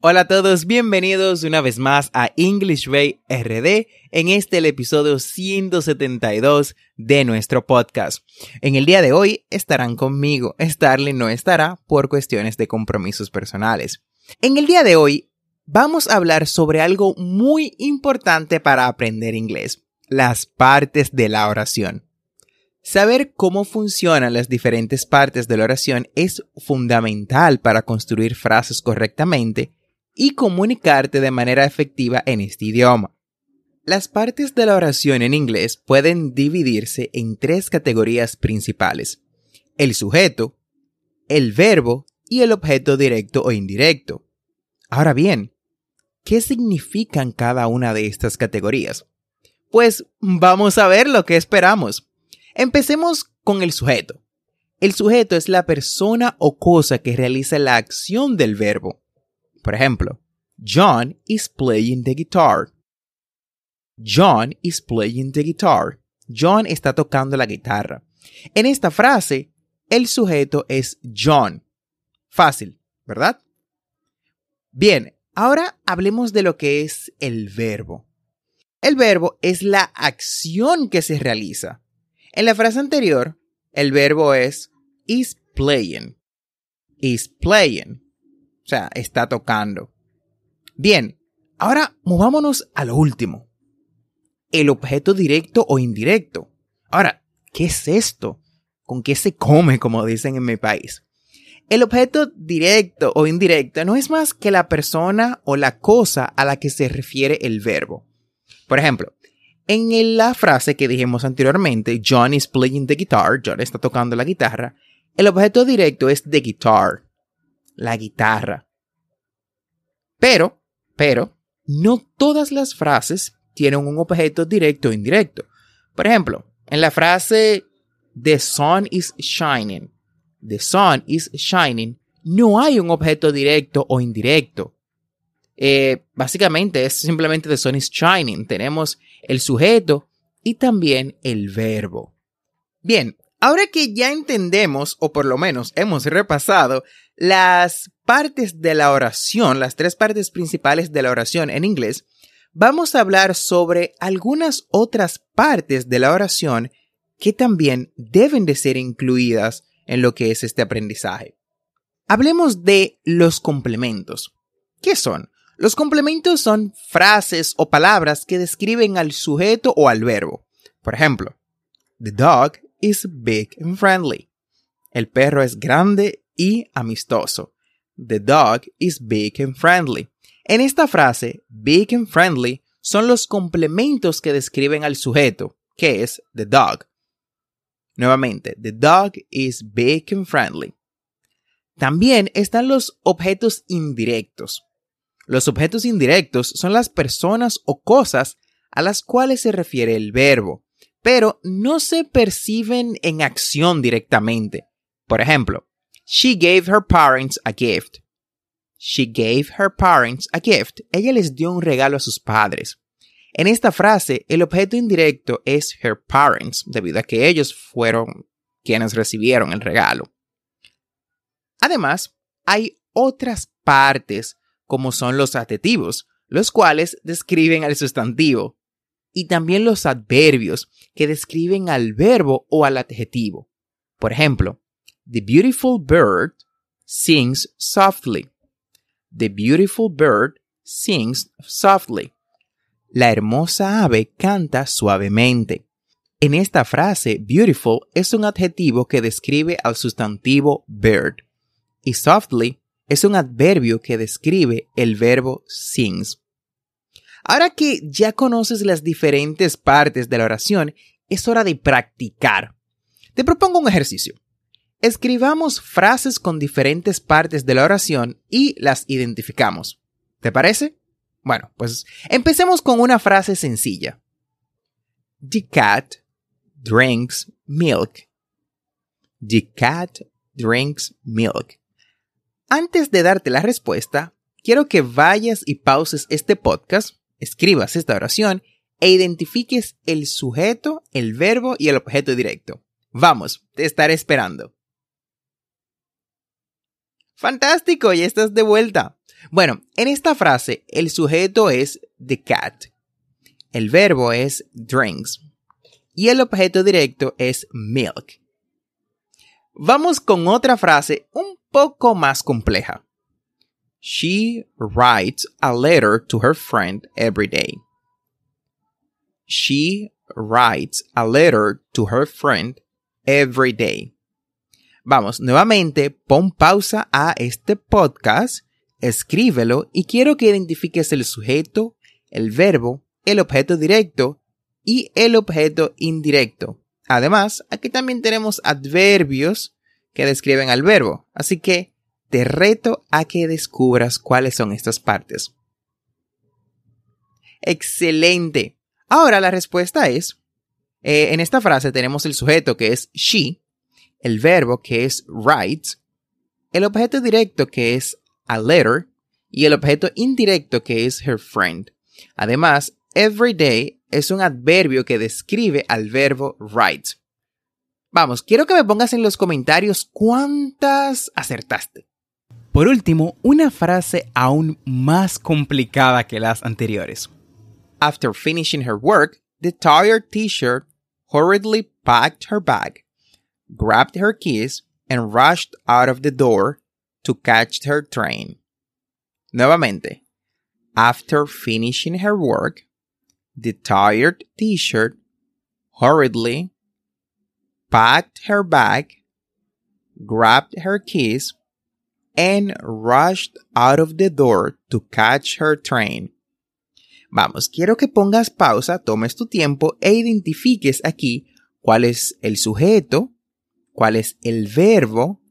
Hola a todos, bienvenidos una vez más a English Way RD en este el episodio 172 de nuestro podcast. En el día de hoy estarán conmigo, Starling no estará por cuestiones de compromisos personales. En el día de hoy vamos a hablar sobre algo muy importante para aprender inglés, las partes de la oración. Saber cómo funcionan las diferentes partes de la oración es fundamental para construir frases correctamente y comunicarte de manera efectiva en este idioma. Las partes de la oración en inglés pueden dividirse en tres categorías principales. El sujeto, el verbo y el objeto directo o indirecto. Ahora bien, ¿qué significan cada una de estas categorías? Pues vamos a ver lo que esperamos. Empecemos con el sujeto. El sujeto es la persona o cosa que realiza la acción del verbo. Por ejemplo, John is playing the guitar. John is playing the guitar. John está tocando la guitarra. En esta frase, el sujeto es John. Fácil, ¿verdad? Bien, ahora hablemos de lo que es el verbo. El verbo es la acción que se realiza. En la frase anterior, el verbo es is playing. Is playing. O sea, está tocando. Bien, ahora movámonos a lo último. El objeto directo o indirecto. Ahora, ¿qué es esto? ¿Con qué se come, como dicen en mi país? El objeto directo o indirecto no es más que la persona o la cosa a la que se refiere el verbo. Por ejemplo, en la frase que dijimos anteriormente, John is playing the guitar, John está tocando la guitarra, el objeto directo es the guitar, la guitarra. Pero, pero, no todas las frases tienen un objeto directo o indirecto. Por ejemplo, en la frase The sun is shining, the sun is shining, no hay un objeto directo o indirecto. Eh, básicamente es simplemente the sun is shining. Tenemos el sujeto y también el verbo. Bien, ahora que ya entendemos, o por lo menos hemos repasado, las partes de la oración, las tres partes principales de la oración en inglés, vamos a hablar sobre algunas otras partes de la oración que también deben de ser incluidas en lo que es este aprendizaje. Hablemos de los complementos. ¿Qué son? Los complementos son frases o palabras que describen al sujeto o al verbo. Por ejemplo, The dog is big and friendly. El perro es grande y amistoso. The dog is big and friendly. En esta frase, big and friendly son los complementos que describen al sujeto, que es the dog. Nuevamente, the dog is big and friendly. También están los objetos indirectos. Los objetos indirectos son las personas o cosas a las cuales se refiere el verbo, pero no se perciben en acción directamente. Por ejemplo, She gave her parents a gift. She gave her parents a gift. Ella les dio un regalo a sus padres. En esta frase, el objeto indirecto es her parents, debido a que ellos fueron quienes recibieron el regalo. Además, hay otras partes, como son los adjetivos, los cuales describen al sustantivo, y también los adverbios, que describen al verbo o al adjetivo. Por ejemplo, The beautiful bird sings softly. The beautiful bird sings softly. La hermosa ave canta suavemente. En esta frase, beautiful es un adjetivo que describe al sustantivo bird y softly es un adverbio que describe el verbo sings. Ahora que ya conoces las diferentes partes de la oración, es hora de practicar. Te propongo un ejercicio. Escribamos frases con diferentes partes de la oración y las identificamos. ¿Te parece? Bueno, pues empecemos con una frase sencilla. The cat drinks milk. The cat drinks milk. Antes de darte la respuesta, quiero que vayas y pauses este podcast, escribas esta oración e identifiques el sujeto, el verbo y el objeto directo. Vamos, te estaré esperando. Fantástico, ya estás de vuelta. Bueno, en esta frase el sujeto es the cat, el verbo es drinks y el objeto directo es milk. Vamos con otra frase un poco más compleja. She writes a letter to her friend every day. She writes a letter to her friend every day. Vamos, nuevamente, pon pausa a este podcast, escríbelo y quiero que identifiques el sujeto, el verbo, el objeto directo y el objeto indirecto. Además, aquí también tenemos adverbios que describen al verbo, así que te reto a que descubras cuáles son estas partes. Excelente. Ahora la respuesta es, eh, en esta frase tenemos el sujeto que es she, el verbo que es write, el objeto directo que es a letter y el objeto indirecto que es her friend. Además, every day es un adverbio que describe al verbo write. Vamos, quiero que me pongas en los comentarios cuántas acertaste. Por último, una frase aún más complicada que las anteriores. After finishing her work, the tired teacher hurriedly packed her bag grabbed her keys, and rushed out of the door to catch her train. Nuevamente, after finishing her work, the tired t-shirt hurriedly packed her bag, grabbed her keys, and rushed out of the door to catch her train. Vamos, quiero que pongas pausa, tomes tu tiempo e identifiques aquí cuál es el sujeto, cuál es el verbo,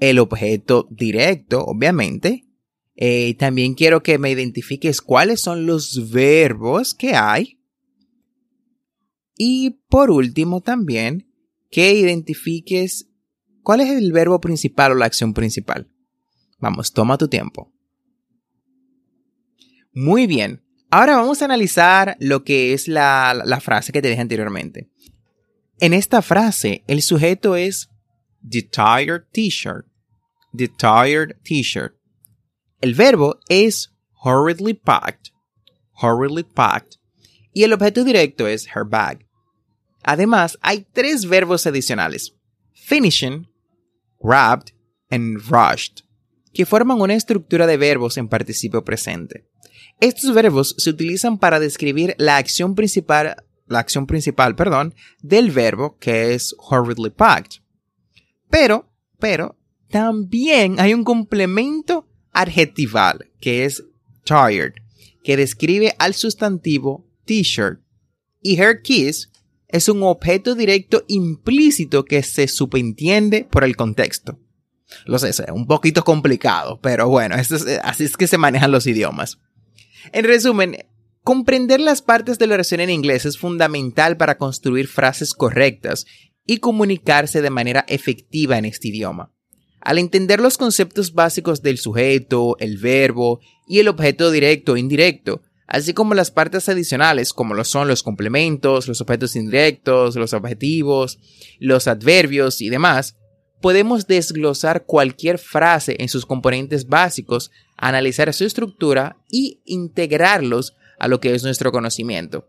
el objeto directo, obviamente. Eh, también quiero que me identifiques cuáles son los verbos que hay. Y por último también que identifiques cuál es el verbo principal o la acción principal. Vamos, toma tu tiempo. Muy bien. Ahora vamos a analizar lo que es la, la frase que te dije anteriormente. En esta frase, el sujeto es the tired t-shirt. The tired t-shirt. El verbo es hurriedly packed. Hurriedly packed. Y el objeto directo es her bag. Además, hay tres verbos adicionales. Finishing, grabbed and rushed, que forman una estructura de verbos en participio presente. Estos verbos se utilizan para describir la acción principal la acción principal, perdón, del verbo que es hurriedly packed. Pero, pero, también hay un complemento adjetival que es tired, que describe al sustantivo t-shirt. Y her keys es un objeto directo implícito que se subentiende por el contexto. Lo sé, es un poquito complicado, pero bueno, así es que se manejan los idiomas. En resumen, Comprender las partes de la oración en inglés es fundamental para construir frases correctas y comunicarse de manera efectiva en este idioma. Al entender los conceptos básicos del sujeto, el verbo y el objeto directo o indirecto, así como las partes adicionales como lo son los complementos, los objetos indirectos, los objetivos, los adverbios y demás, podemos desglosar cualquier frase en sus componentes básicos, analizar su estructura y integrarlos a lo que es nuestro conocimiento.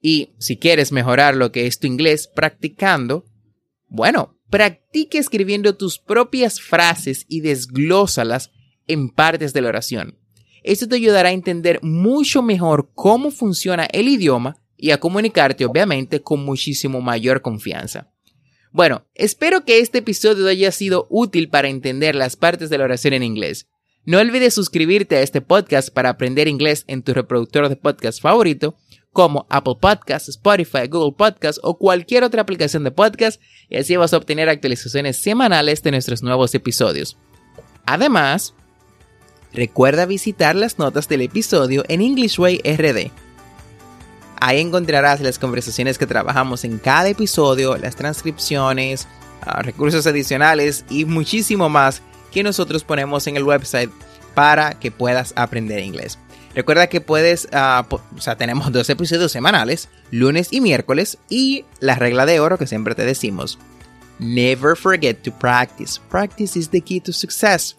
Y si quieres mejorar lo que es tu inglés practicando, bueno, practique escribiendo tus propias frases y desglósalas en partes de la oración. Esto te ayudará a entender mucho mejor cómo funciona el idioma y a comunicarte obviamente con muchísimo mayor confianza. Bueno, espero que este episodio haya sido útil para entender las partes de la oración en inglés. No olvides suscribirte a este podcast para aprender inglés en tu reproductor de podcast favorito, como Apple Podcasts, Spotify, Google Podcasts o cualquier otra aplicación de podcast, y así vas a obtener actualizaciones semanales de nuestros nuevos episodios. Además, recuerda visitar las notas del episodio en English Way RD. Ahí encontrarás las conversaciones que trabajamos en cada episodio, las transcripciones, ah, recursos adicionales y muchísimo más que nosotros ponemos en el website para que puedas aprender inglés. Recuerda que puedes, ah, o sea, tenemos dos episodios semanales, lunes y miércoles, y la regla de oro que siempre te decimos. Never forget to practice. Practice is the key to success.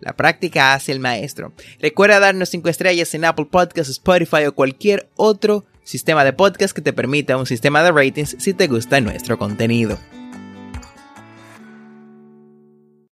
La práctica hace el maestro. Recuerda darnos 5 estrellas en Apple Podcasts, Spotify o cualquier otro sistema de podcast que te permita un sistema de ratings si te gusta nuestro contenido.